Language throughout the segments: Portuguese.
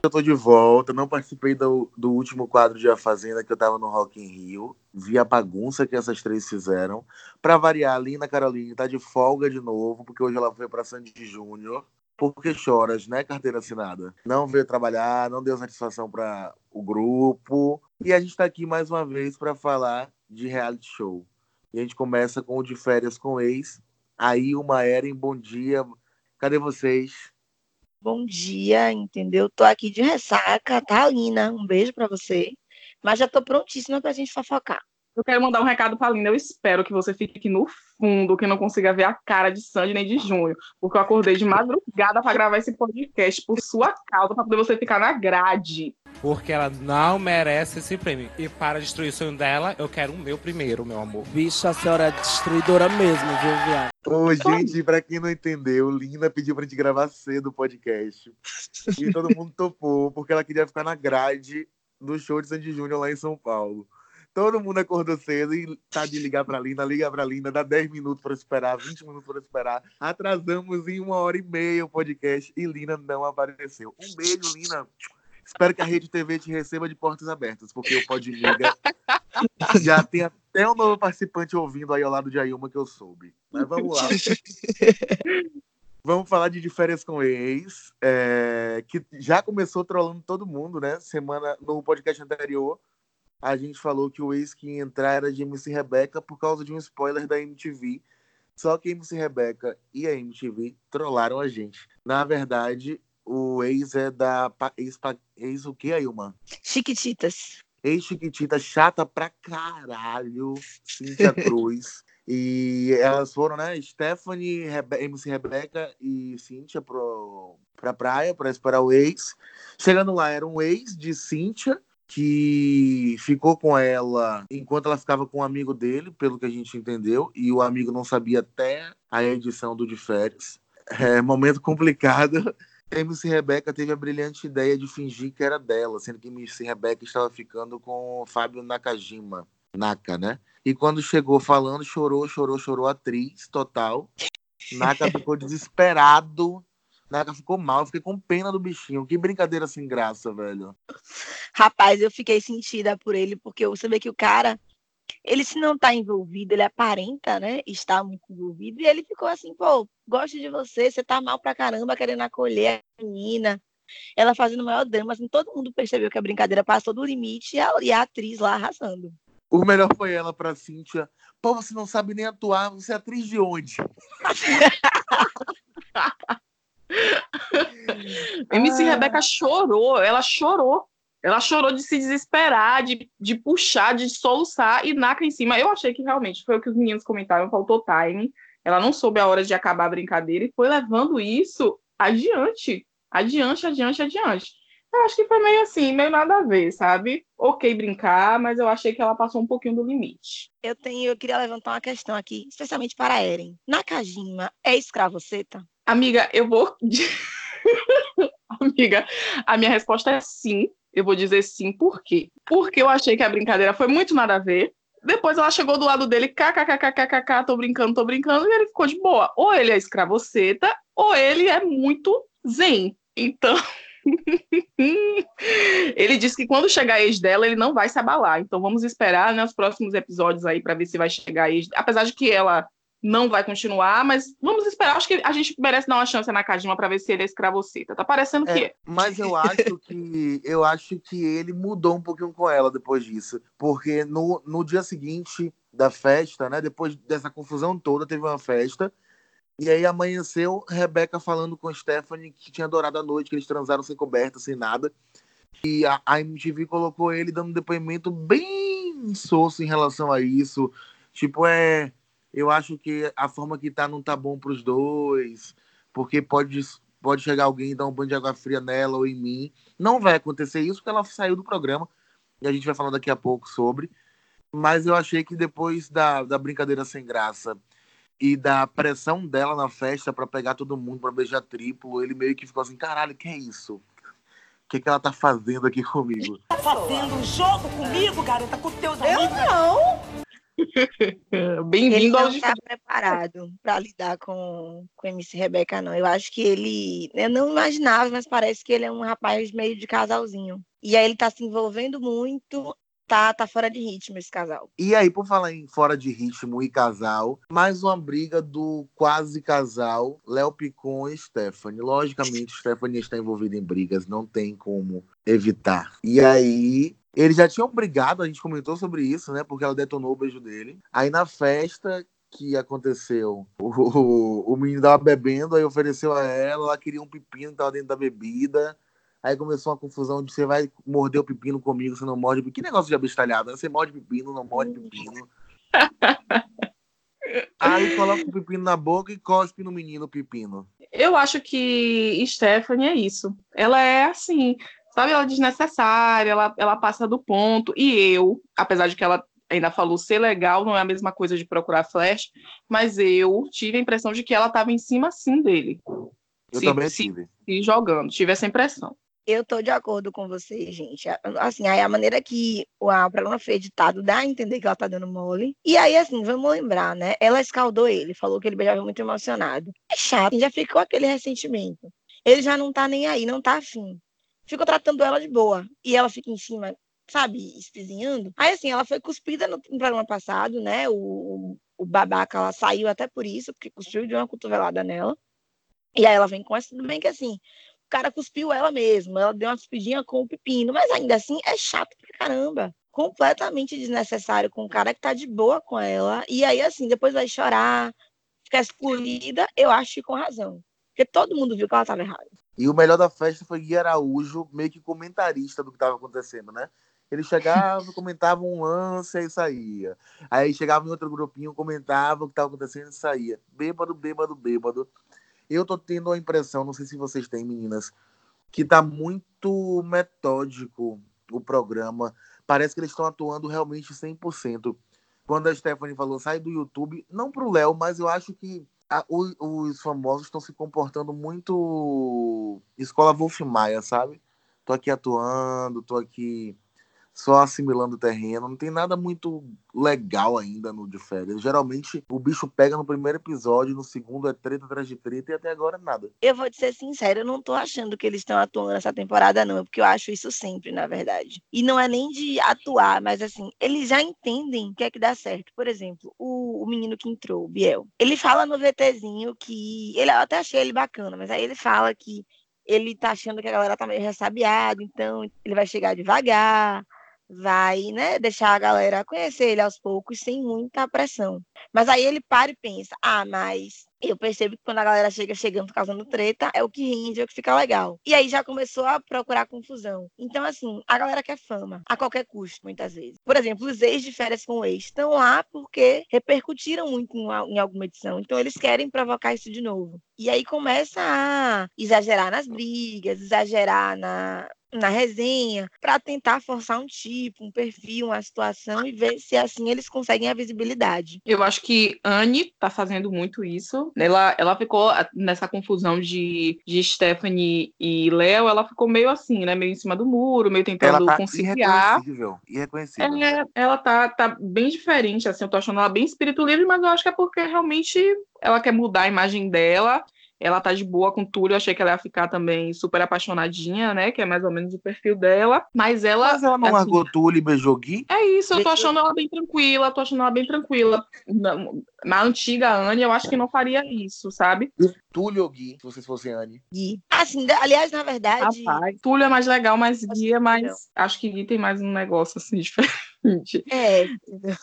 Eu tô de volta, não participei do, do último quadro de A Fazenda, que eu tava no Rock in Rio. Vi a bagunça que essas três fizeram. Pra variar, a Lina Caroline tá de folga de novo, porque hoje ela foi pra Sandy Júnior. Porque choras, né, carteira assinada? Não veio trabalhar, não deu satisfação para o grupo. E a gente tá aqui mais uma vez para falar de reality show. E a gente começa com o de férias com ex. Aí, uma era em bom dia. Cadê vocês? Bom dia, entendeu? Tô aqui de ressaca, tá, Lina? Um beijo para você. Mas já tô prontíssima pra gente fofocar. Eu quero mandar um recado pra Linda. Eu espero que você fique no fundo, que não consiga ver a cara de Sandy nem de Junho. Porque eu acordei de madrugada para gravar esse podcast por sua causa, pra poder você ficar na grade. Porque ela não merece esse prêmio. E para destruir o sonho dela, eu quero o meu primeiro, meu amor. Bicho, a senhora é destruidora mesmo, viu, viado? Ô, gente, pra quem não entendeu, Linda pediu pra gente gravar cedo o podcast. E todo mundo topou, porque ela queria ficar na grade do show de Sandy Júnior lá em São Paulo. Todo mundo acordou cedo e tá de ligar pra Linda, liga pra Linda, dá 10 minutos pra esperar, 20 minutos pra esperar. Atrasamos em uma hora e meia o podcast e Linda não apareceu. Um beijo, Linda. Espero que a Rede TV te receba de portas abertas, porque o Podliga já tem até um novo participante ouvindo aí ao lado de Ailma que eu soube. Mas vamos lá. Vamos falar de, de férias com ex, é, que já começou trolando todo mundo, né? Semana no podcast anterior, a gente falou que o ex que ia entrar era de MC Rebeca por causa de um spoiler da MTV. Só que a MC Rebeca e a MTV trollaram a gente. Na verdade, o ex é da. Ex, ex o que, Ailma? Chiquititas. Ex-Chiquitita, chata pra caralho. Cíntia Cruz. E elas foram, né? Stephanie, Rebe MC Rebeca e Cíntia pro, pra praia pra esperar o ex. Chegando lá, era um ex de Cíntia que ficou com ela enquanto ela ficava com um amigo dele, pelo que a gente entendeu, e o amigo não sabia até a edição do de férias. É, momento complicado. MC Rebeca teve a brilhante ideia de fingir que era dela, sendo que MC Rebeca estava ficando com o Fábio Nakajima. Naka, né? E quando chegou falando, chorou, chorou, chorou, atriz total. Naka ficou desesperado. Naka ficou mal, fiquei com pena do bichinho. Que brincadeira sem graça, velho. Rapaz, eu fiquei sentida por ele, porque você vê que o cara, ele se não tá envolvido, ele aparenta, né? Estar muito envolvido. E ele ficou assim, pô, gosto de você, você tá mal pra caramba, querendo acolher a menina. Ela fazendo o maior drama, assim, todo mundo percebeu que a brincadeira passou do limite e a, e a atriz lá arrasando. O melhor foi ela pra Cíntia. Pô, você não sabe nem atuar, você é atriz de onde? MC Rebeca chorou, ela chorou. Ela chorou de se desesperar, de, de puxar, de soluçar e Naka em cima. Eu achei que realmente foi o que os meninos comentaram, faltou time. Ela não soube a hora de acabar a brincadeira e foi levando isso adiante. Adiante, adiante, adiante. Eu acho que foi meio assim, meio nada a ver, sabe? Ok brincar, mas eu achei que ela passou um pouquinho do limite. Eu tenho, eu queria levantar uma questão aqui, especialmente para a Eren. Nakajima é escravoceta? Amiga, eu vou. Amiga, a minha resposta é sim. Eu vou dizer sim, por quê? Porque eu achei que a brincadeira foi muito nada a ver. Depois ela chegou do lado dele, kkkkkkk, tô brincando, tô brincando, e ele ficou de boa. Ou ele é escravoceta, ou ele é muito zen. Então. ele disse que quando chegar a ex dela, ele não vai se abalar. Então vamos esperar nos né, próximos episódios aí para ver se vai chegar a ex. Apesar de que ela não vai continuar, mas vamos esperar. Acho que a gente merece dar uma chance na Kajima para ver se ele é escravoceta. Tá parecendo É, que é. mas eu acho que eu acho que ele mudou um pouquinho com ela depois disso, porque no, no dia seguinte da festa, né, depois dessa confusão toda, teve uma festa. E aí amanheceu Rebeca falando com Stephanie que tinha adorado a noite, que eles transaram sem coberta, sem nada. E a, a MTV colocou ele dando um depoimento bem soço em relação a isso. Tipo, é. Eu acho que a forma que tá não tá bom pros dois, porque pode, pode chegar alguém e dar um banho de água fria nela ou em mim. Não vai acontecer isso porque ela saiu do programa e a gente vai falar daqui a pouco sobre. Mas eu achei que depois da, da brincadeira sem graça e da pressão dela na festa para pegar todo mundo para beijar triplo, ele meio que ficou assim: caralho, que é isso? O que, que ela tá fazendo aqui comigo? Tá fazendo um jogo comigo, garota, com teus Eu amigos? não. Ele Bem-vindo não ao está preparado para lidar com, com MC Rebeca, não. Eu acho que ele. Eu não imaginava, mas parece que ele é um rapaz meio de casalzinho. E aí ele tá se envolvendo muito. Tá, tá fora de ritmo esse casal. E aí, por falar em fora de ritmo e casal, mais uma briga do quase casal Léo Picon e Stephanie. Logicamente, Stephanie está envolvida em brigas, não tem como evitar. E aí, eles já tinham brigado, a gente comentou sobre isso, né? Porque ela detonou o beijo dele. Aí na festa que aconteceu, o, o, o menino tava bebendo, aí ofereceu a ela, ela queria um pepino que tava dentro da bebida. Aí começou uma confusão de você vai morder o pepino comigo, você não morde. Que negócio de abestalhada, né? Você morde pepino, não morde pepino. Aí coloca o pepino na boca e cospe no menino o pepino. Eu acho que Stephanie é isso. Ela é assim, sabe? Ela é desnecessária, ela, ela passa do ponto. E eu, apesar de que ela ainda falou ser legal, não é a mesma coisa de procurar flash, mas eu tive a impressão de que ela estava em cima sim dele. Eu Se- também se- tive. E jogando, tive essa impressão. Eu tô de acordo com vocês, gente. Assim, aí a maneira que o programa foi editado dá a entender que ela tá dando mole. E aí, assim, vamos lembrar, né? Ela escaldou ele, falou que ele beijava muito emocionado. É chato, já ficou aquele ressentimento. Ele já não tá nem aí, não tá afim. Ficou tratando ela de boa. E ela fica em cima, sabe, espizinhando. Aí, assim, ela foi cuspida no, programa passado, né? O, o babaca, ela saiu até por isso, porque cuspiu de uma cotovelada nela. E aí ela vem com essa, tudo bem que assim, o cara cuspiu ela mesmo, ela deu uma cuspidinha com o pepino, mas ainda assim é chato pra caramba. Completamente desnecessário com um cara que tá de boa com ela. E aí, assim, depois vai chorar, ficar excluída, eu acho que com razão. Porque todo mundo viu que ela tava errada. E o melhor da festa foi Gui Araújo, meio que comentarista do que estava acontecendo, né? Ele chegava, comentava um lance e saía. Aí chegava em outro grupinho, comentava o que estava acontecendo e saía. Bêbado, bêbado, bêbado. Eu tô tendo a impressão, não sei se vocês têm, meninas, que tá muito metódico o programa. Parece que eles estão atuando realmente 100%. Quando a Stephanie falou, sai do YouTube, não pro Léo, mas eu acho que a- o- os famosos estão se comportando muito escola Wolf Maia, sabe? Tô aqui atuando, tô aqui só assimilando o terreno. Não tem nada muito legal ainda no de férias. Geralmente o bicho pega no primeiro episódio, no segundo é treta atrás de treta e até agora nada. Eu vou te ser sincera, eu não tô achando que eles estão atuando nessa temporada, não, porque eu acho isso sempre, na verdade. E não é nem de atuar, mas assim, eles já entendem o que é que dá certo. Por exemplo, o, o menino que entrou, o Biel, ele fala no VTzinho que. Ele, eu até achei ele bacana, mas aí ele fala que ele tá achando que a galera tá meio ressabiada, então ele vai chegar devagar, vai, né, deixar a galera conhecer ele aos poucos, sem muita pressão. Mas aí ele para e pensa, ah, mas eu percebo que quando a galera chega chegando causando treta, é o que rende, é o que fica legal. E aí já começou a procurar confusão. Então, assim, a galera quer fama, a qualquer custo, muitas vezes. Por exemplo, os ex de férias com o ex estão lá porque repercutiram muito em, em alguma edição. Então, eles querem provocar isso de novo. E aí começa a exagerar nas brigas, exagerar na, na resenha, para tentar forçar um tipo, um perfil, uma situação e ver se assim eles conseguem a visibilidade. Eu acho que Anne tá fazendo muito isso. Ela, ela ficou nessa confusão de, de Stephanie e Léo, ela ficou meio assim, né? Meio em cima do muro, meio Ela tentando tá conciliar. irreconhecível. Irreconhecível. É, ela tá, tá bem diferente, assim, eu tô achando ela bem espírito livre, mas eu acho que é porque realmente ela quer mudar a imagem dela. Ela tá de boa com tudo, eu achei que ela ia ficar também super apaixonadinha, né? Que é mais ou menos o perfil dela. Mas ela. Mas ela não assim, largou Túlio e beijou Gui? É isso, eu tô achando ela bem tranquila, tô achando ela bem tranquila. Na, antiga Anne, eu acho que não faria isso, sabe? Túlio ou Gui, se vocês fossem Anne? Gui. Assim, aliás, na verdade, Rapaz, Túlio é mais legal, Acho Gui é mais. Acho que Gui tem mais um negócio assim diferente. é,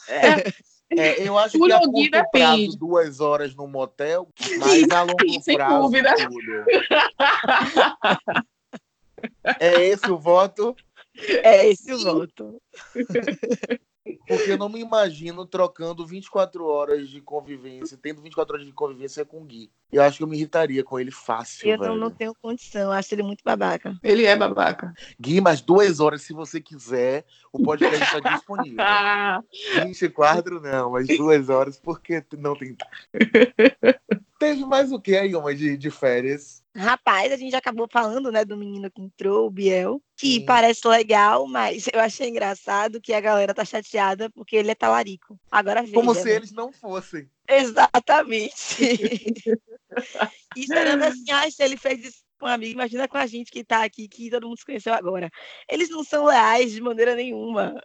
É, eu acho que a curto prazo, depende. duas horas no motel, mas a longo Sem prazo, dúvida. Túlio. É esse o voto? é esse o voto. Porque eu não me imagino trocando 24 horas de convivência, tendo 24 horas de convivência com o Gui. Eu acho que eu me irritaria com ele fácil, Eu velho. não, não tenho condição, acho ele muito babaca. Ele é babaca. Gui, mas duas horas, se você quiser, o podcast está disponível. Ah, 24 não, mas duas horas, porque não tentar. Teve mais o que aí, uma de, de férias? Rapaz, a gente acabou falando, né, do menino que entrou, o Biel, que Sim. parece legal, mas eu achei engraçado que a galera tá chateada porque ele é talarico. Agora veja. Como se né? eles não fossem. Exatamente. e esperando assim, ah, se ele fez isso com um amigo, imagina com a gente que tá aqui, que todo mundo se conheceu agora. Eles não são leais de maneira nenhuma.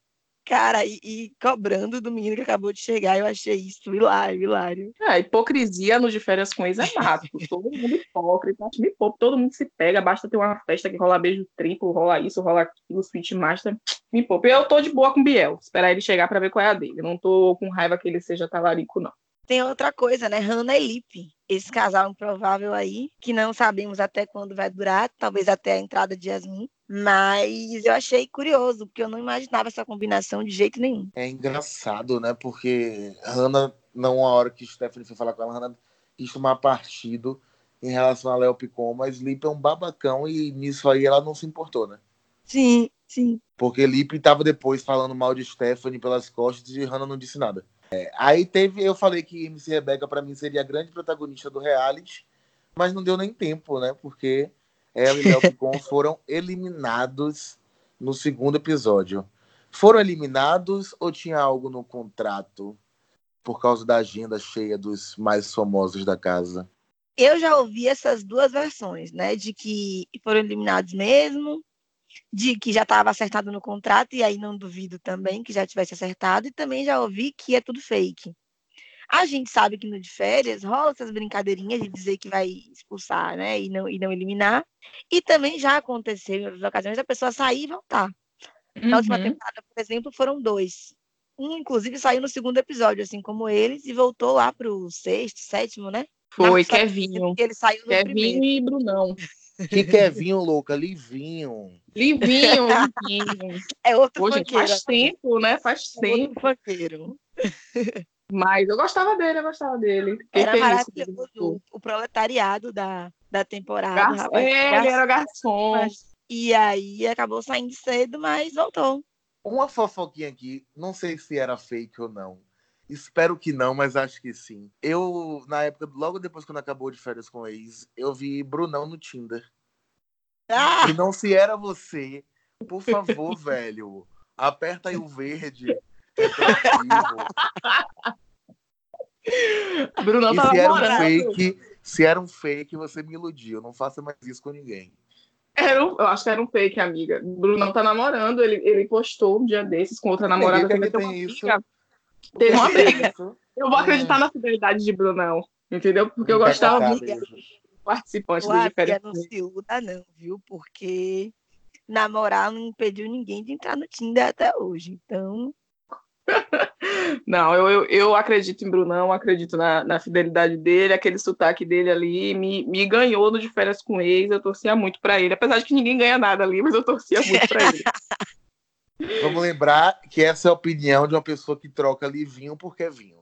Cara, e, e cobrando do menino que acabou de chegar, eu achei isso hilário, hilário. É, a hipocrisia no de férias com ex é mato. todo mundo hipócrita. Me poupe, todo mundo se pega. Basta ter uma festa que rola beijo triplo, rola isso, rola aquilo, Sweet Master. Me poupe. Eu tô de boa com o Biel. Esperar ele chegar pra ver qual é a dele. Não tô com raiva que ele seja talarico, não. Tem outra coisa, né? Hannah e Lipe, esse casal improvável aí, que não sabemos até quando vai durar, talvez até a entrada de Yasmin. Mas eu achei curioso, porque eu não imaginava essa combinação de jeito nenhum. É engraçado, né? Porque Hannah, não a hora que Stephanie foi falar com ela, Hannah quis tomar partido em relação a Léo Picon, mas Lipe é um babacão e nisso aí ela não se importou, né? Sim, sim. Porque Lipe tava depois falando mal de Stephanie pelas costas e Hannah não disse nada. É, aí teve, eu falei que MC Rebeca pra mim seria a grande protagonista do reality, mas não deu nem tempo, né? Porque ela e Léo Picon foram eliminados no segundo episódio. Foram eliminados ou tinha algo no contrato por causa da agenda cheia dos mais famosos da casa? Eu já ouvi essas duas versões, né? De que foram eliminados mesmo, de que já estava acertado no contrato, e aí não duvido também que já tivesse acertado, e também já ouvi que é tudo fake. A gente sabe que no de férias rola essas brincadeirinhas de dizer que vai expulsar, né? E não, e não eliminar. E também já aconteceu em outras ocasiões a pessoa sair e voltar. Na última Uhum. temporada, por exemplo, foram dois. Um, inclusive, saiu no segundo episódio, assim como eles, e voltou lá pro sexto, sétimo, né? Foi sabe Kevinho. Ele saiu no Kevinho primeiro. e Brunão. Que Kevinho, louca, Livinho. Livinho, livinho. É outro funkeiro. faz tempo, né? Faz é tempo. outro funkeiro. Mas eu gostava dele, eu gostava dele. Fiquei Era maravilhoso. voltou. O proletariado da, da temporada. Gar... rapaz. É, ele era garçom. E aí acabou saindo cedo, mas voltou. Uma fofoquinha aqui, não sei se era fake ou não. Espero que não, mas acho que sim. Eu, na época, logo depois quando acabou de férias com o ex, eu vi Brunão no Tinder. Ah! Brunão, se era você, por favor, velho, aperta aí o verde. É. Brunão E se era um fake, se era um fake, você me iludiu. Não faça mais isso com ninguém. Era um- eu acho que era um fake, amiga. Brunão tá namorando, ele, ele postou um dia desses com outra namorada. é também, tem uma isso? Teve uma briga. Eu vou Hum. acreditar na fidelidade de Brunão, entendeu? Porque eu gostava muito participante do Diferente. não se iluda, não, viu? Porque namorar não impediu ninguém de entrar no Tinder até hoje. Então, Não, eu, eu, eu acredito em Brunão, acredito na, na fidelidade dele, aquele sotaque dele ali me, me ganhou no de férias com ex, eu torcia muito pra ele, apesar de que ninguém ganha nada ali, mas eu torcia muito pra ele. Vamos lembrar que essa é a opinião de uma pessoa que troca livinho porque é vinho.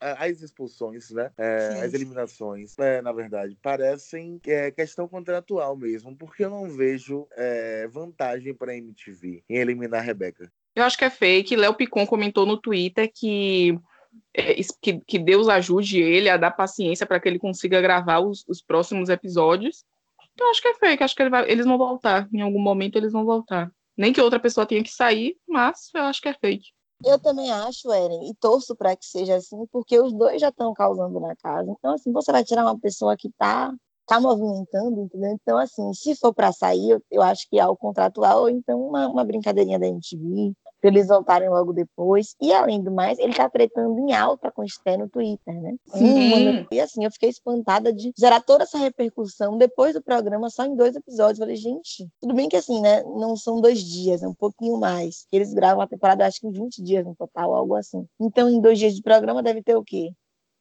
As expulsões, né? É, as eliminações, né, na verdade, parecem é, questão contratual mesmo, porque eu não vejo é, vantagem para a MTV em eliminar a Rebeca. Eu acho que é fake. Léo Picon comentou no Twitter que, é, que, que Deus ajude ele a dar paciência para que ele consiga gravar os, os próximos episódios. Então, eu acho que é fake. Acho que ele vai- eles vão voltar. Em algum momento eles vão voltar. Nem que outra pessoa tenha que sair, mas eu acho que é fake. eu também acho, Eren, e torço para que seja assim, porque os dois já estão causando na casa. Então, assim, você vai tirar uma pessoa que tá, tá movimentando, entendeu? Então, assim, se for para sair, eu, eu acho que é algo contratual, ou então uma, uma brincadeirinha da MTV, pra eles voltarem logo depois. E, além do mais, ele tá tretando em alta com o Sté no Twitter, né? Sim. E, assim, eu fiquei espantada de gerar toda essa repercussão depois do programa, só em dois episódios. Eu falei, gente, tudo bem que, assim, né, não são dois dias, é um pouquinho mais. Eles gravam a temporada, acho que em 20 dias no total, algo assim. Então, em dois dias de programa, deve ter o quê?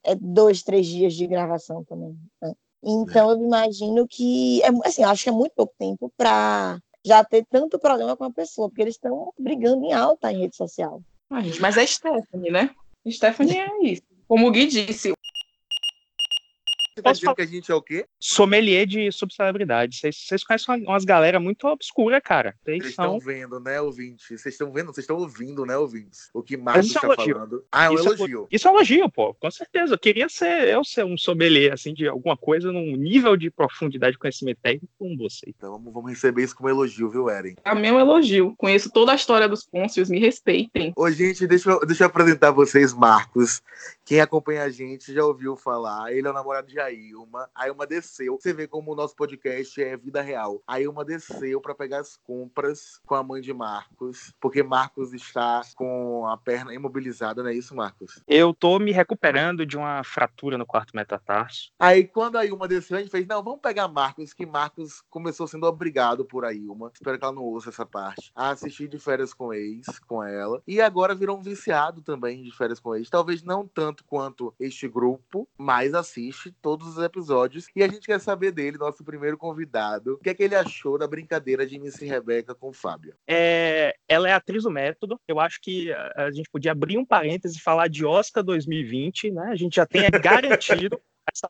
É dois, três dias de gravação também. né? Então, eu imagino que, é, assim, eu acho que é muito pouco tempo para já ter tanto problema com a pessoa, porque eles estão brigando em alta em rede social. Mas é Stephanie, né? Stephanie é isso. Como o Gui disse, tá posso dizendo falar? que a gente é o quê? Sommelier de subcelebridade. Vocês, conhecem uma- umas galera muito obscura, cara. Vocês são. estão vendo, né, ouvintes? Vocês estão vendo? Vocês estão ouvindo, né, ouvintes? O que Marcos é está um elogio. falando. Ah, é um Isso é- elogio. Isso é um elogio, pô, com certeza. Eu queria ser eu ser um sommelier, assim, de alguma coisa num nível de profundidade de conhecimento técnico como você. Então vamos, vamos receber isso como elogio, viu, Eren? A meu elogio. Conheço toda a história dos Pôncios, me respeitem. Ô, gente, deixa eu, deixa eu apresentar vocês, Marcos. Quem acompanha a gente já ouviu falar. Ele é o namorado de Ailma. A Ailma desceu. Você vê como o nosso podcast é vida real. A Ailma desceu para pegar as compras com a mãe de Marcos, porque Marcos está com a perna imobilizada, não é isso, Marcos? Eu tô me recuperando de uma fratura no quarto metatarso. Aí, quando a Ailma desceu, a gente fez, não, vamos pegar Marcos, que Marcos começou sendo obrigado por Ailma. Espero que ela não ouça essa parte. A assistir de férias com ex, com ela. E agora virou um viciado também de férias com ex. Talvez não tanto quanto este grupo, mas assiste todos os episódios. E a gente quer saber dele, nosso primeiro convidado, o que é que ele achou da brincadeira de MC Rebeca com o Fábio. É, ela é atriz do método. Eu acho que a, gente podia abrir um parêntese e falar de Oscar 2020, né? A gente já tem garantido essa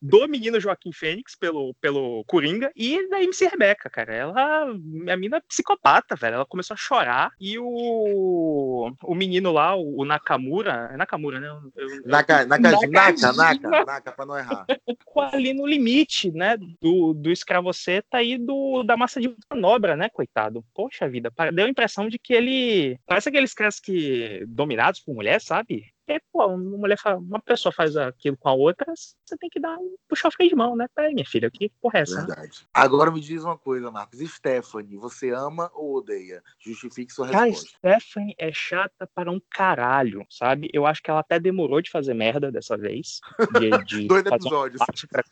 do menino Joaquim Fênix pelo, pelo Coringa e da MC Rebeca, cara. Ela, a mina é psicopata, velho. Ela começou a chorar e o, o menino lá, o, Nakamura, é Nakamura, né? Eu, eu, Naka, Naka, Naka, Nakajima. Naka, Naka, pra não errar. ali no limite, né, do, do escravoceta e do, da massa de manobra, né, coitado. Poxa vida, deu a impressão de que ele, parece aqueles caras que, dominados por mulher, sabe? E, pô, uma mulher, fa- uma pessoa faz aquilo com a outra, você tem que dar um puxar o freio de mão, né? Peraí, minha filha, que porra é essa? né? Verdade. Agora me diz uma coisa, Marcos. Stephanie, você ama ou odeia? Justifique sua Cara, resposta. Stephanie é chata para um caralho, sabe? Eu acho que ela até demorou de fazer merda dessa vez. De, de Dois episódios. pra-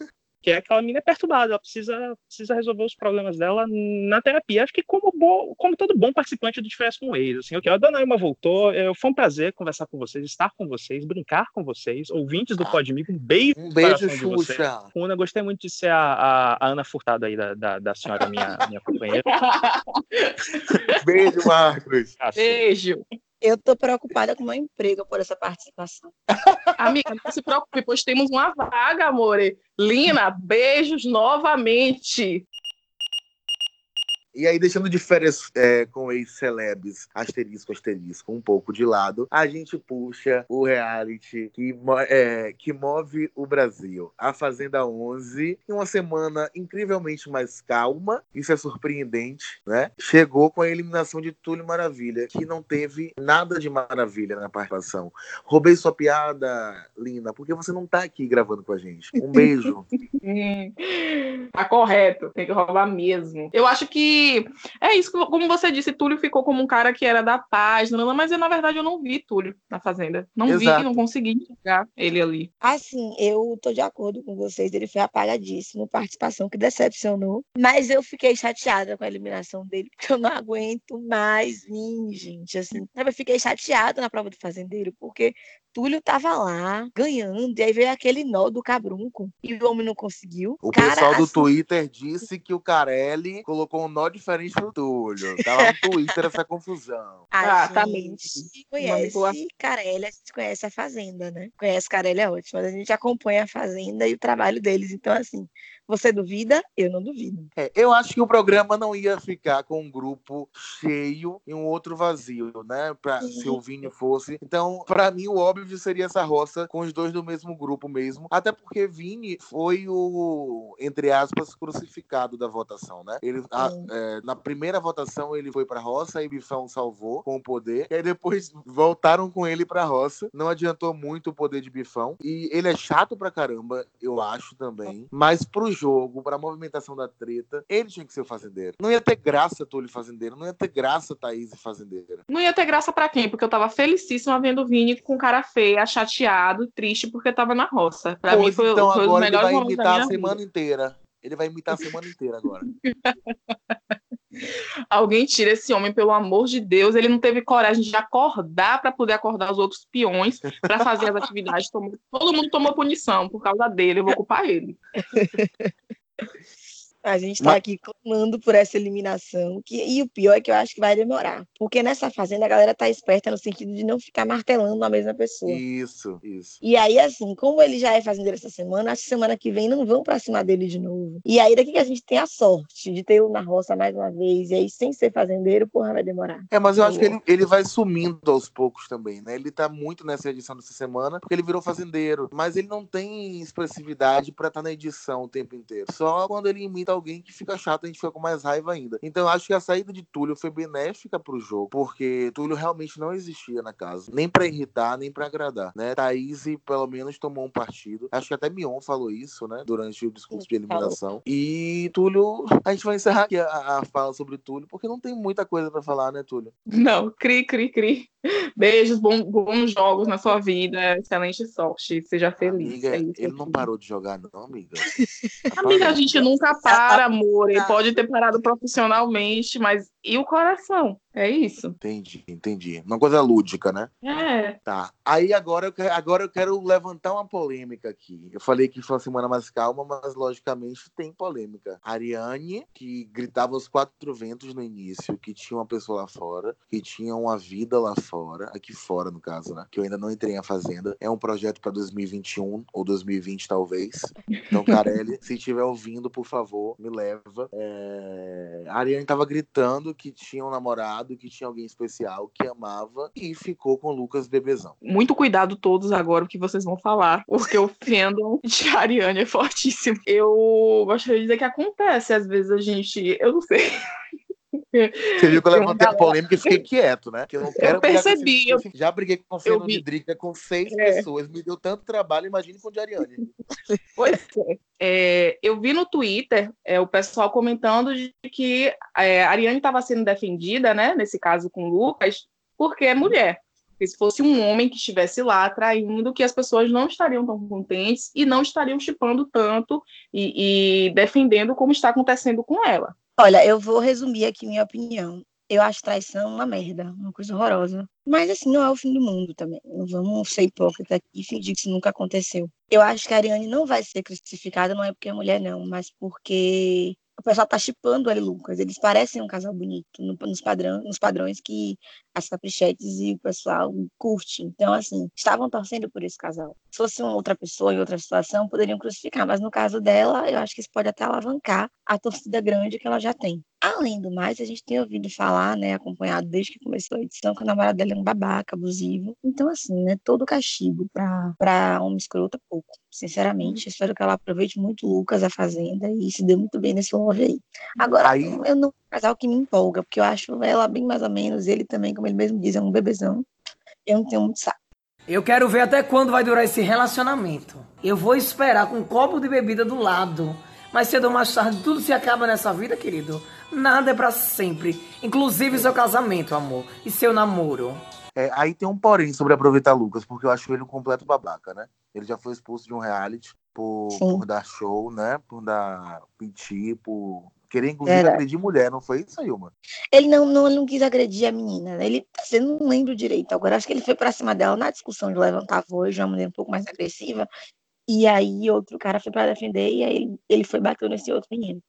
Que é aquela menina perturbada, ela precisa, precisa resolver os problemas dela na terapia. Acho que como, bo- como todo bom participante do Diferença com o Ex, assim, ok, a Dona Ilma voltou, é, foi um prazer conversar com vocês, estar com vocês, brincar com vocês, ouvintes do Podmigo, um beijo Um beijo. Xuxa. Una, gostei muito de ser a, a- a Ana Furtado aí, da, da, da senhora, minha, minha companheira. Beijo, Marcos. Assim, Beijo. Eu tô preocupada com o meu emprego por essa participação. Amiga, não se preocupe, pois temos uma vaga, amore. Lina, beijos novamente. E aí, deixando de férias é, com ex-celebs, asterisco, asterisco, um pouco de lado, a gente puxa o reality que, é, que move o Brasil. A Fazenda 11, em uma semana incrivelmente mais calma, isso é surpreendente, né? Chegou com a eliminação de Túlio Maravilha, que não teve nada de maravilha na participação. Roubei sua piada, Lina, porque você não tá aqui gravando com a gente. Um beijo. Tá correto, tem que roubar mesmo. Eu acho que é isso, que- como você disse, Túlio ficou como um cara que era da paz, não, não, mas eu, na verdade eu não vi Túlio na Fazenda. Não Exato. vi, não consegui enxergar ele ali. Assim, eu tô de acordo com vocês, ele foi apagadíssimo, participação que decepcionou. Mas eu fiquei chateada com a eliminação dele, porque eu não aguento mais vir, gente. Assim, sabe, eu fiquei chateada na prova do fazendeiro, porque Túlio tava lá, ganhando, e aí veio aquele nó do cabrunco, e o homem não conseguiu. O Cara, pessoal do assim, Twitter disse que o Carelli colocou um nó diferente no Túlio. Tava no Twitter essa confusão. A Ah, tá gente Manipulação. conhece Carelli, a gente conhece a Fazenda, né? Conhece Carelli é ótimo, mas a gente acompanha a Fazenda e o trabalho deles. Então, assim, você duvida? Eu não duvido. É, eu acho que o programa não ia ficar com um grupo cheio e um outro vazio, né? Pra, se o Vini fosse. Então, pra mim, o óbvio seria essa roça com os dois do mesmo grupo mesmo. Até porque Vini foi o, entre aspas, crucificado da votação, né? Ele, a- é, na primeira votação, ele foi pra roça e Bifão salvou com o poder. E aí depois voltaram com ele pra roça. Não adiantou muito o poder de Bifão. E ele é chato pra caramba, eu acho também. Mas pro jogo, pra movimentação da treta, ele tinha que ser o fazendeiro. Não ia ter graça Túlio fazendeiro, não ia ter graça Thaís fazendeira. Não ia ter graça pra quem? Porque eu tava felicíssima vendo o Vini com cara feia, chateado, triste, porque tava na roça. Pra mim foi, então foi os agora ele melhores vai imitar a semana vida. inteira. Ele vai imitar a semana inteira agora. Alguém tira esse homem, pelo amor de Deus. Ele não teve coragem de acordar para poder acordar os outros peões para fazer as atividades. Todo mundo tomou punição por causa dele. Eu vou culpar ele. A gente tá Mas- aqui clamando por essa eliminação. Que, e o pior é que eu acho que vai demorar. Porque nessa fazenda a galera tá esperta no sentido de não ficar martelando a mesma pessoa. Isso, isso. E aí, assim, como ele já é fazendeiro essa semana, acho que semana que vem não vão pra cima dele de novo. E aí, daqui que a gente tem a sorte de ter o na roça mais uma vez. E aí, sem ser fazendeiro, porra, vai demorar. É, mas eu acho que ele, ele vai sumindo aos poucos também, né? Ele tá muito nessa edição dessa semana porque ele virou fazendeiro. Mas ele não tem expressividade pra estar na edição o tempo inteiro. Só quando ele imita alguém que fica chato, a gente fica com mais raiva ainda. Então eu acho que a saída de Túlio foi benéfica pro jogo, porque Túlio realmente não existia na casa. Nem pra irritar, nem pra agradar, né? Thaís, pelo menos, tomou um partido. Acho que até Mion falou isso, né? Durante o discurso de eliminação. E Túlio, a gente vai encerrar aqui a, a fala sobre Túlio, porque não tem muita coisa pra falar, né, Túlio? Não, cri, cri, cri. Beijos, bom- bons jogos na sua vida, excelente sorte, seja feliz. Amiga, é isso ele não parou de jogar, não, amiga. Amiga, a gente nunca para, amor. Ele pode ter parado profissionalmente, mas e o coração? É isso. Entendi, entendi. Uma coisa lúdica, né? É. Tá. Aí agora eu, quero, agora eu quero levantar uma polêmica aqui. Eu falei que foi uma semana mais calma, mas logicamente tem polêmica. Ariane, que gritava aos quatro ventos no início, que tinha uma pessoa lá fora, que tinha uma vida lá fora, aqui fora no caso, né? Que eu ainda não entrei na Fazenda. É um projeto para 2021 ou 2020, talvez. Então, Carelli, se estiver ouvindo, por favor, me leva. É... A Ariane tava gritando que tinha um namorado, que tinha alguém especial, que amava, e ficou com o Lucas Bebezão. Muito cuidado todos agora o que vocês vão falar, porque o fandom de Ariane é fortíssimo. Eu gostaria de dizer que acontece, às vezes a gente. Eu não sei. Você viu que eu levantei a polêmica e fiquei quieto, né? Que eu não quero com percebi, esse- Já briguei com o Fernando vi. de Drica com seis É. pessoas. Me deu tanto trabalho, imagine com o de Ariane. Pois é. É, eu vi no Twitter é, o pessoal comentando de que é, a Ariane estava sendo defendida, né, nesse caso com o Lucas, porque é mulher. Porque se fosse um homem que estivesse lá traindo, que as pessoas não estariam tão contentes e não estariam chipando tanto e, e defendendo como está acontecendo com ela. Olha, eu vou resumir aqui minha opinião. Eu acho traição uma merda, uma coisa horrorosa. Mas assim, não é o fim do mundo também. Não vamos ser hipócrita aqui e fingir que isso nunca aconteceu. Eu acho que a Ariane não vai ser crucificada, não é porque é mulher, não, mas porque o pessoal tá chipando ela e Lucas. Eles parecem um casal bonito no- nos, padrão, nos padrões que as caprichetes e o pessoal curte. Então, assim, estavam torcendo por esse casal. Se fosse uma outra pessoa em outra situação, poderiam crucificar. Mas no caso dela, eu acho que isso pode até alavancar a torcida grande que ela já tem. Além do mais, a gente tem ouvido falar, né, acompanhado desde que começou a edição, que o namorado dela é um babaca, abusivo. Então, assim, né, todo castigo pra, pra homem escroto é pouco. Sinceramente, espero que ela aproveite muito o Lucas, a Fazenda, e se dê muito bem nesse love aí. Agora, Aí- eu não casal que me empolga, porque eu acho ela bem mais ou menos, ele também, como ele mesmo diz, é um bebezão. Eu não tenho muito saco. Eu quero ver até quando vai durar esse relacionamento. Eu vou esperar com um copo de bebida do lado. Mas cedo ou mais tarde tudo se acaba nessa vida, querido. Nada é pra sempre. Inclusive seu casamento, amor. E seu namoro. É, aí tem um porém sobre aproveitar Lucas, porque eu acho ele um completo babaca, né? Ele já foi expulso de um reality por, por dar show, né? Por dar piti, por querer, inclusive, Verdade. agredir mulher, não foi isso, Ilma? Ele não, não, ele não quis agredir a menina, né? Ele, assim, eu não lembro direito agora. Acho que ele foi pra cima dela na discussão de levantar a voz de uma maneira um pouco mais agressiva. E aí outro cara foi pra defender e aí ele, ele foi bater nesse outro menino.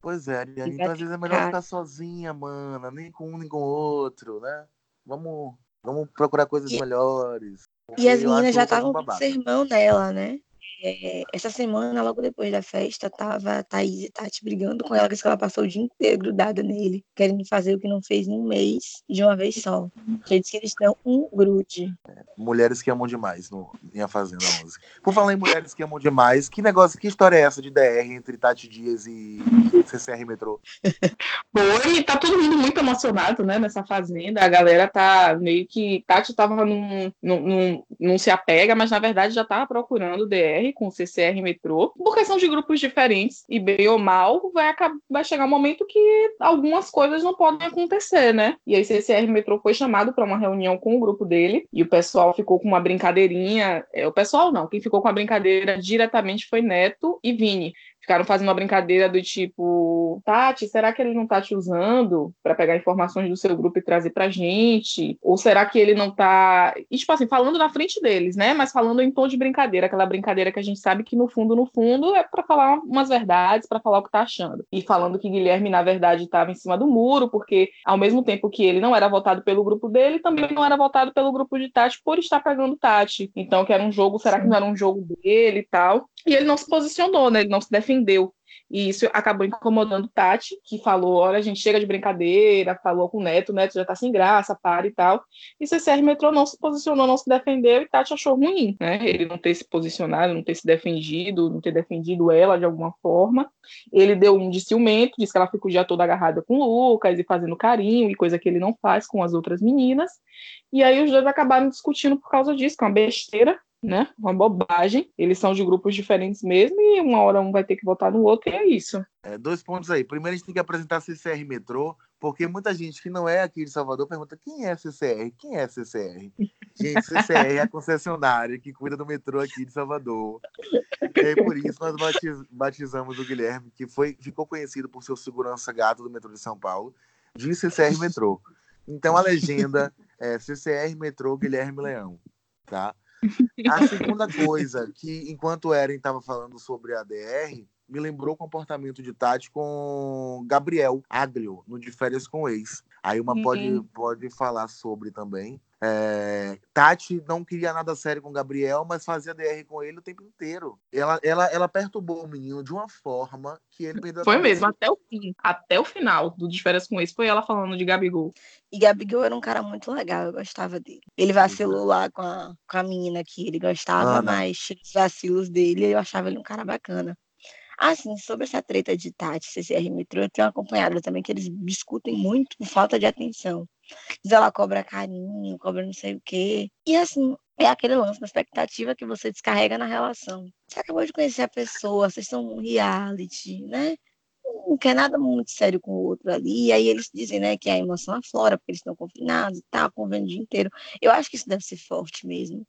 Pois é, Ariane, então às vezes é melhor ficar- sozinha, mana, nem com um nem com o outro, né? Vamos, vamos procurar coisas E- melhores. E as meninas já o estavam com babaca. sermão nela, né? É, essa semana, logo depois da festa, tava a Thaís e Tati brigando com ela, que ela passou o dia inteiro grudada nele, querendo fazer o que não fez num mês, de uma vez só. Já disse que eles estão um grude. Mulheres que amam demais no Minha Fazenda 11. Por falar em mulheres que amam demais, que negócio, que história é essa de DR entre Tati Dias e CCR Metrô? Foi, tá todo mundo muito emocionado, né, nessa fazenda. A galera tá meio que. Tati tava num, num, num- não se apega, mas na verdade já tava procurando DR com o CCR Metrô, porque são de grupos diferentes. E bem ou mal, vai, acab- vai chegar um momento que algumas coisas não podem acontecer, né? E aí, CCR Metrô foi chamado para uma reunião com o grupo dele, e o pessoal ficou com uma brincadeirinha. É, o pessoal não, quem ficou com a brincadeira diretamente foi Neto e Vini Ficaram fazendo uma brincadeira do tipo, Tati, será que ele não tá te usando para pegar informações do seu grupo e trazer pra gente? Ou será que ele não tá. E, tipo assim, falando na frente deles, né? Mas falando em tom de brincadeira, aquela brincadeira que a gente sabe que no fundo, no fundo, é para falar umas verdades, para falar o que tá achando. E falando que Guilherme, na verdade, estava em cima do muro, porque ao mesmo tempo que ele não era votado pelo grupo dele, também não era votado pelo grupo de Tati por estar pegando Tati. Então, que era um jogo, será Sim. que não era um jogo dele e tal? E ele não se posicionou, né? Ele não se defendeu. E isso acabou incomodando Tati, que falou: olha, a gente chega de brincadeira, falou com o Neto, o Neto já tá sem graça, para e tal. E CCR Metrô não se posicionou, não se defendeu, e Tati achou ruim, né? Ele não ter se posicionado, não ter se defendido, não ter defendido ela de alguma forma. Ele deu um de ciumento, disse que ela ficou dia todo agarrada com o Lucas e fazendo carinho, e coisa que ele não faz com as outras meninas. E aí os dois acabaram discutindo por causa disso, que é uma besteira, né? Uma bobagem. Eles são de grupos diferentes mesmo e uma hora um vai ter que votar no outro e é isso. É, dois pontos aí. Primeiro, a gente tem que apresentar CCR Metrô, porque muita gente que não é aqui de Salvador pergunta quem é CCR? Quem é CCR? Gente, CCR é a concessionária que cuida do metrô aqui de Salvador. E aí, por isso, nós batizamos o Guilherme, que foi, ficou conhecido por seu segurança gato do metrô de São Paulo, de CCR Metrô. Então, a legenda é CCR Metrô Guilherme Leão, tá? A segunda coisa, que enquanto o Eren estava falando sobre a DR, me lembrou o comportamento de Tati com Gabriel Aglio, no De Férias com o Ex. Aí uma uhum. pode, pode falar sobre também. É, Tati não queria nada sério com Gabriel, mas fazia DR com ele o tempo inteiro. Ela, ela, ela perturbou o menino de uma forma que ele perdeu Foi mesmo, até o fim. Até o final do De Férias com Ex foi ela falando de Gabigol. E Gabigol era um cara muito legal, eu gostava dele. Ele vacilou lá com a, com a menina que ele gostava, Ana. mas os vacilos dele, eu achava ele um cara bacana. Assim, sobre essa treta de Tati, CCR Metrô, eu tenho acompanhado também que eles discutem muito por falta de atenção. Diz ela cobra carinho, cobra não sei o quê. E assim, é aquele lance da expectativa que você descarrega na relação. Você acabou de conhecer a pessoa, vocês num reality, né? Não quer nada muito sério com o outro ali. E aí eles dizem, né, que a emoção aflora, porque eles estão confinados e tal, convendo o dia inteiro. Eu acho que isso deve ser forte mesmo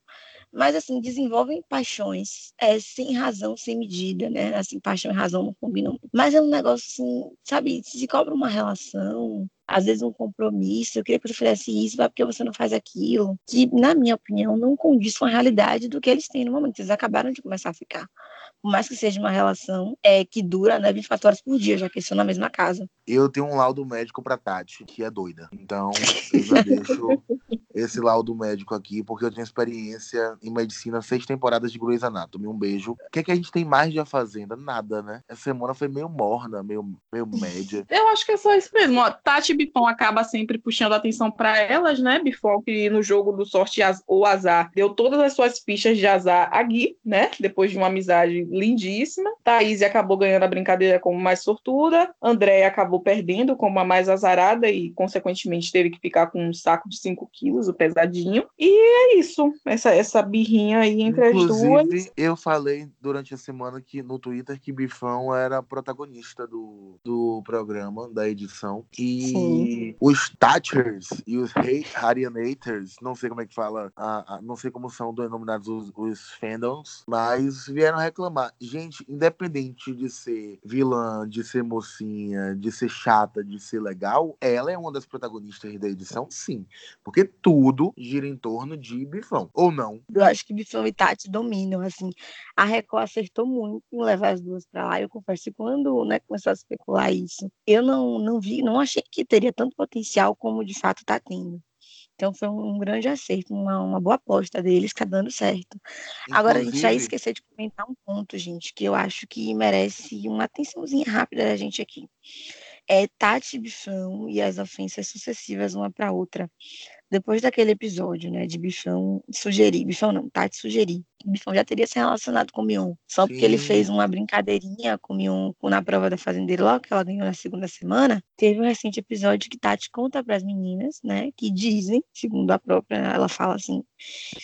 mas assim, desenvolvem paixões é, sem razão, sem medida, né? Assim, paixão e razão não combinam. Mas é um negócio assim, sabe, se cobra uma relação, às vezes um compromisso, eu queria que você fizesse isso, vai porque você não faz aquilo, que, na minha opinião, não condiz com a realidade do que eles têm no momento. Eles acabaram de começar a ficar por mais que seja uma relação é, que dura né, 24 horas por dia, já que estão na mesma casa. Eu tenho um laudo médico pra Tati, que é doida. Então, eu já deixo esse laudo médico aqui, porque eu tenho experiência em medicina, seis temporadas de Grey's Anatomy. Um beijo. O que, é que a gente tem mais de A Fazenda? Nada, né? Essa semana foi meio morna, meio, meio média. Eu acho que é só isso mesmo. Ó, Tati Bifon acaba sempre puxando atenção para elas, né? Bifon, que no jogo do sorte ou azar, deu todas as suas fichas de azar a Gui, né? Depois de uma amizade lindíssima. Thaís acabou ganhando a brincadeira como mais sortuda. André acabou perdendo como a mais azarada e, consequentemente, teve que ficar com um saco de 5 quilos, o pesadinho. E é isso. Essa, essa birrinha aí entre Inclusive, as duas. eu falei durante a semana que no Twitter que Bifão era protagonista do, do programa, da edição. E Sim. os Thatchers e os Harianators, não sei como é que fala, a, a, não sei como são denominados os, os fandoms, mas vieram reclamar gente, independente de ser vilã, de ser mocinha, de ser chata, de ser legal, ela é uma das protagonistas da edição, sim. Porque tudo gira em torno de Bifão, ou não? Eu acho que Bifão e Tati dominam, assim. A Record acertou muito em levar as duas para lá. Eu confesso que quando né, começou a especular isso, eu não, não vi, não achei que teria tanto potencial como de fato está tendo. Então foi um grande acerto, uma, uma boa aposta deles, está dando certo. Inclusive... Agora, a gente já esqueceu de comentar um ponto, gente, que eu acho que merece uma atençãozinha rápida da gente aqui. É Tati Bifão e as ofensas sucessivas uma para outra depois daquele episódio, né, de Bifão sugerir, Bifão não, Tati sugerir, Bifão já teria se relacionado com o Mion, só Sim. porque ele fez uma brincadeirinha com o Mion na prova da fazendeira, logo que ela ganhou na segunda semana, teve um recente episódio que Tati conta para as meninas, né, que dizem, segundo a própria, ela fala assim,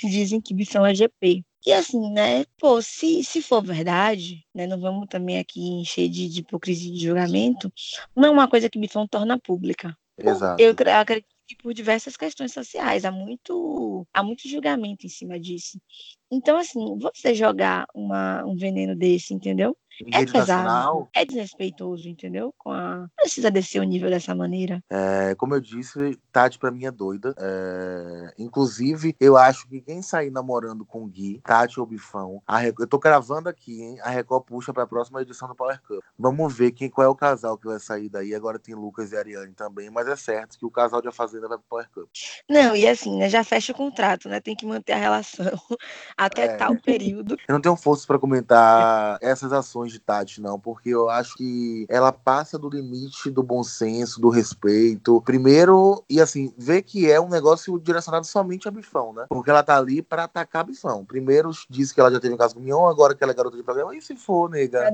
dizem que Bifão é GP. E assim, né, pô, se, se for verdade, né, não vamos também aqui encher de, de hipocrisia de julgamento, não é uma coisa que Bifão torna pública. Exato. Eu acredito e por diversas questões sociais. Há muito, há muito julgamento em cima disso. Então, assim, você jogar uma, um veneno desse, entendeu? É pesado. nacional, É desrespeitoso, entendeu? Com a... Não Precisa descer o nível dessa maneira. é, como eu disse, Tati pra mim é doida. É, inclusive, eu acho que quem sair namorando com Gui, Tati ou Bifão, eu tô gravando aqui, hein? A Record puxa pra próxima edição do Power Cup. Vamos ver quem, qual é o casal que vai sair daí. Agora tem Lucas e Ariane também, mas é certo que o casal de A Fazenda vai pro Power Cup. Não, e assim, né? Já fecha o contrato, né? Tem que manter a relação até É. tal período. Eu não tenho força pra comentar essas ações de Tati, não, porque eu acho que ela passa do limite do bom senso, do respeito. Primeiro, e assim, ver que é um negócio direcionado somente a Bifão, né? Porque ela tá ali pra atacar Bifão. Primeiro disse que ela já teve um caso com o Mion, agora que ela é garota de programa. E se for, nega?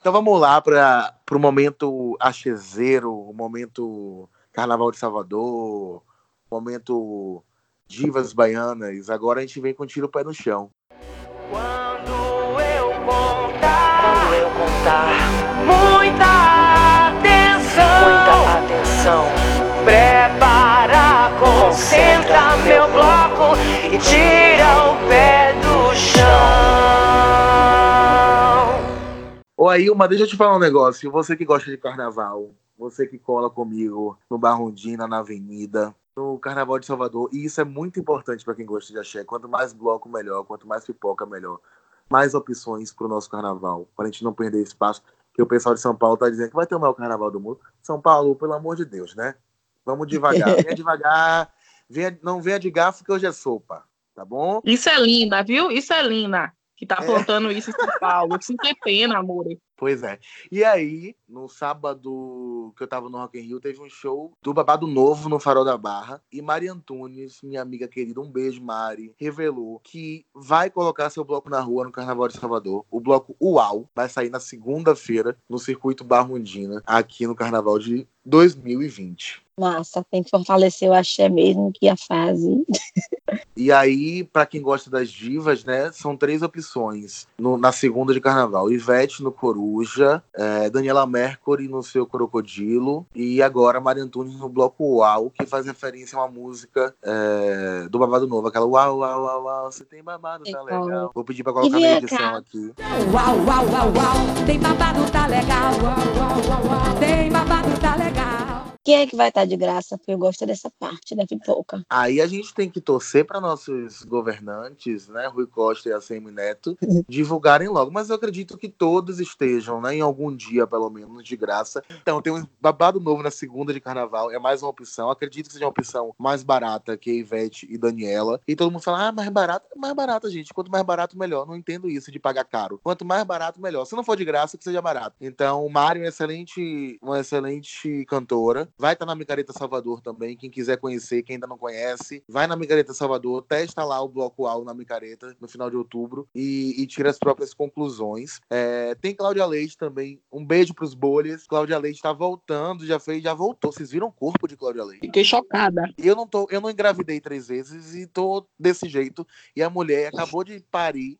Então vamos lá para o momento achezeiro, o momento Carnaval de Salvador, o momento divas baianas. Agora a gente vem com tiro o pé no chão. Muita atenção, muita atenção. Prepara, concentra meu bloco e tira o pé do chão. Ô Ailma, deixa eu te falar um negócio. Você que gosta de carnaval, você que cola comigo no Barrondina, na Avenida, no Carnaval de Salvador, e isso é muito importante para quem gosta de axé. Quanto mais bloco, melhor. Quanto mais pipoca, melhor. Mais opções pro nosso carnaval, para a gente não perder espaço. Que o pessoal de São Paulo tá dizendo que vai ter o maior carnaval do mundo. São Paulo, pelo amor de Deus, né? Vamos devagar. Venha devagar. Venha, não venha de garfo que hoje é sopa, tá bom? Isso é linda, viu? Isso é linda. Que tá É. plantando isso em São Paulo. Isso não é pena, amor. Pois é. E aí, no sábado que eu tava no Rock in Rio, teve um show do Babado Novo no Farol da Barra. E Mari Antunes, minha amiga querida, um beijo, Mari, revelou que vai colocar seu bloco na rua no Carnaval de Salvador. O bloco UAU vai sair na segunda-feira no Circuito Barrondina, aqui no Carnaval de 2020. Massa, tem que fortalecer o axé mesmo, que a fase. E aí, pra quem gosta das divas, né, são três opções no- na segunda de carnaval: Ivete no Coruja, eh, Daniela Mercury no seu Crocodilo, e agora Maria Antunes no bloco Uau, que faz referência a uma música eh, do Babado Novo, aquela Uau, Uau, Uau, Uau, você tem babado, tá legal. Vou pedir pra colocar na vem edição cá. aqui. Uau, uau, uau, uau, tem babado, tá legal. Uau, uau, uau, uau, tem babado, tá legal. Quem é que vai estar de graça? Porque eu gosto dessa parte da pipoca. Aí a gente tem que torcer para nossos governantes, né, Rui Costa e ACM Neto, divulgarem logo. Mas eu acredito que todos estejam, né, em algum dia, pelo menos, de graça. Então tem um babado novo na segunda de carnaval, é mais uma opção. Acredito que seja uma opção mais barata que Ivete e Daniela. E todo mundo fala, ah, mais barata, mais barata, gente. Quanto mais barato, melhor. Não entendo isso de pagar caro. Quanto mais barato, melhor. Se não for de graça, que seja barato. Então, Mário é excelente, uma excelente cantora. Vai estar na Micareta Salvador também. Quem quiser conhecer, quem ainda não conhece, vai na Micareta Salvador, testa lá o bloco AU na Micareta no final de outubro e, e tira as próprias conclusões. É, tem Cláudia Leite também. Um beijo pros bolhas. Cláudia Leite tá voltando, já fez, já voltou. Vocês viram o corpo de Cláudia Leite? Fiquei chocada. Eu não tô, eu não engravidei três vezes e tô desse jeito. E a mulher acabou de parir.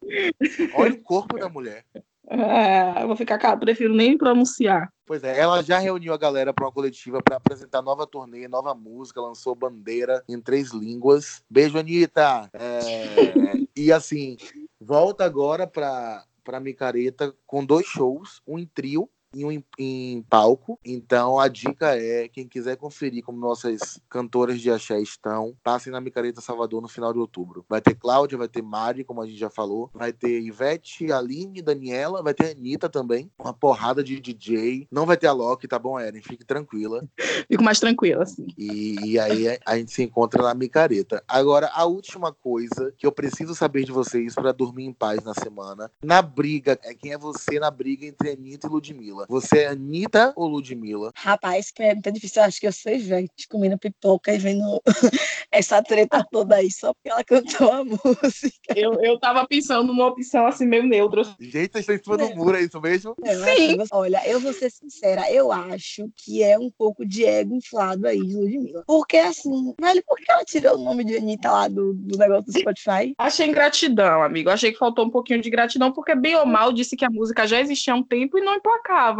Olha o corpo da mulher. É, eu vou ficar calada, prefiro nem pronunciar. Pois é, ela já reuniu a galera para uma coletiva para apresentar nova turnê, nova música, lançou Bandeira em três línguas. Beijo, Anitta! É, e assim, volta agora para para Micareta com dois shows, um em trio e um em, em palco. Então a dica é, quem quiser conferir como nossas cantoras de axé estão, passem na Micareta Salvador no final de outubro. Vai ter Cláudia, vai ter Mari, como a gente já falou, vai ter Ivete, Aline, Daniela, vai ter Anitta também, uma porrada de DJ. Não vai ter a Loki, tá bom, Eren? Fique tranquila. Fico mais tranquila, assim. E, e aí a gente se encontra na micareta. Agora, a última coisa que eu preciso saber de vocês para dormir em paz na semana. Na briga, é quem é você na briga entre Anitta e Ludmilla? Você é Anitta ou Ludmilla? Rapaz, que é muito difícil. Eu acho que eu sou Ivete comendo pipoca e vendo essa treta toda aí só porque ela cantou a música. Eu, eu tava pensando numa opção assim, meio neutra. Gente, vocês estão em cima do muro, é isso mesmo? Eu acho que você- olha, eu vou ser sincera, eu acho que é um pouco de ego inflado aí de Ludmilla. Porque assim, velho, por que ela tirou o nome de Anitta lá do, do negócio do Spotify? Achei ingratidão, amigo. Achei que faltou um pouquinho de gratidão, porque bem ou mal disse que a música já existia há um tempo e não emplacava.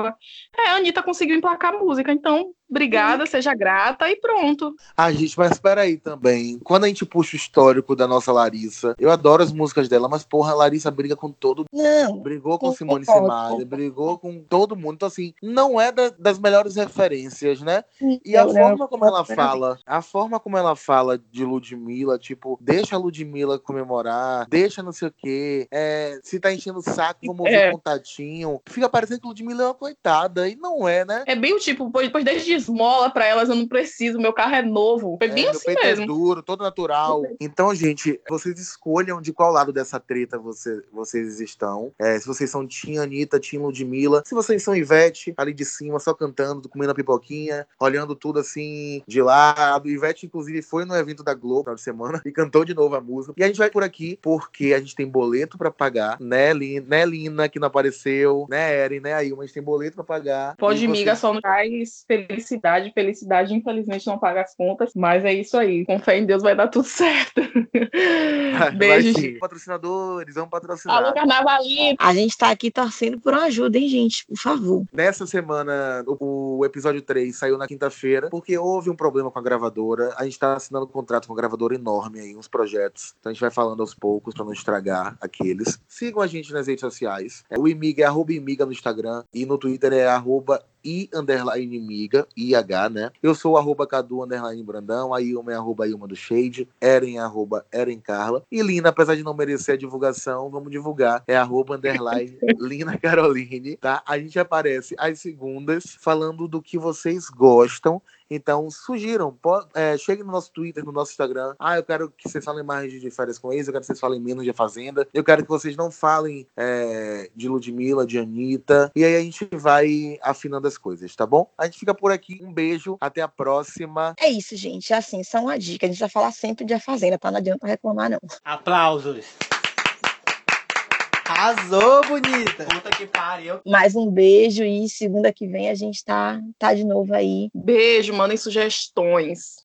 É, a Anitta conseguiu emplacar a música, então obrigada, seja grata e pronto. Ah, gente, mas peraí também. Quando a gente puxa o histórico da nossa Larissa, eu adoro as músicas dela, mas porra, a Larissa briga com todo Não, Brigou com Simone Simaria, brigou com todo mundo. Então, assim, não é da- das melhores referências, né? E a Eu- forma como ela fala, a forma como ela fala de Ludmilla, tipo, deixa a Ludmilla comemorar, deixa não sei o quê, é, se tá enchendo o saco, vamos ouvir É. o contatinho. Fica parecendo que Ludmilla é uma coitada, e não é, né? É bem o tipo, pois depois desde esmola pra elas, eu não preciso, meu carro é novo. Foi bem É, meu assim é mesmo. duro, todo natural. Então, gente, vocês escolham de qual lado dessa treta você- vocês estão. É, se vocês são Tim Anitta, Tim Ludmilla. Se vocês são Ivete, ali de cima, só cantando, comendo a pipoquinha, olhando tudo assim de lado. Ivete, inclusive, foi no evento da Globo no final de semana e cantou de novo a música. E a gente vai por aqui porque a gente tem boleto pra pagar, né, Lina, né, Lina que não apareceu, né, Eren, né, aí, mas tem boleto pra pagar. Pode miga vocês- só não traz felicidade. Felicidade, infelizmente, não paga as contas. Mas é isso aí. Com fé em Deus vai dar tudo certo. Vai Beijo, sim. gente. Patrocinadores, vamos patrocinar. Alô, carnavalito. A gente tá aqui torcendo por ajuda, hein, gente? Por favor. Nessa semana, o, o episódio 3 saiu na quinta-feira, porque houve um problema com a gravadora. A gente tá assinando um contrato com uma gravadora enorme aí, uns projetos. Então a gente vai falando aos poucos pra não estragar aqueles. Sigam a gente nas redes sociais. É, o Imiga é arroba Imiga no Instagram e no Twitter é arroba I underline Miga, IH, né? Eu sou o arroba Cadu underline Brandão, a Ilma é arroba Ilma do Shade, Eren é arroba Eren Carla. E Lina, apesar de não merecer a divulgação, vamos divulgar. É arroba underline Lina Caroline, tá? A gente aparece às segundas falando do que vocês gostam. Então, sugiram, é, cheguem no nosso Twitter, no nosso Instagram. Ah, eu quero que vocês falem mais de férias com ex, eu quero que vocês falem menos de Fazenda. Eu quero que vocês não falem é, de Ludmilla, de Anitta. E aí a gente vai afinando as coisas, tá bom? A gente fica por aqui. Um beijo, até a próxima. É isso, gente. Assim, só uma dica. A gente vai falar sempre de A Fazenda, tá? Não adianta reclamar, não. Aplausos. Arrasou, bonita. Puta que pariu. Mais um beijo e segunda que vem a gente tá, tá de novo aí. Beijo, mandem sugestões.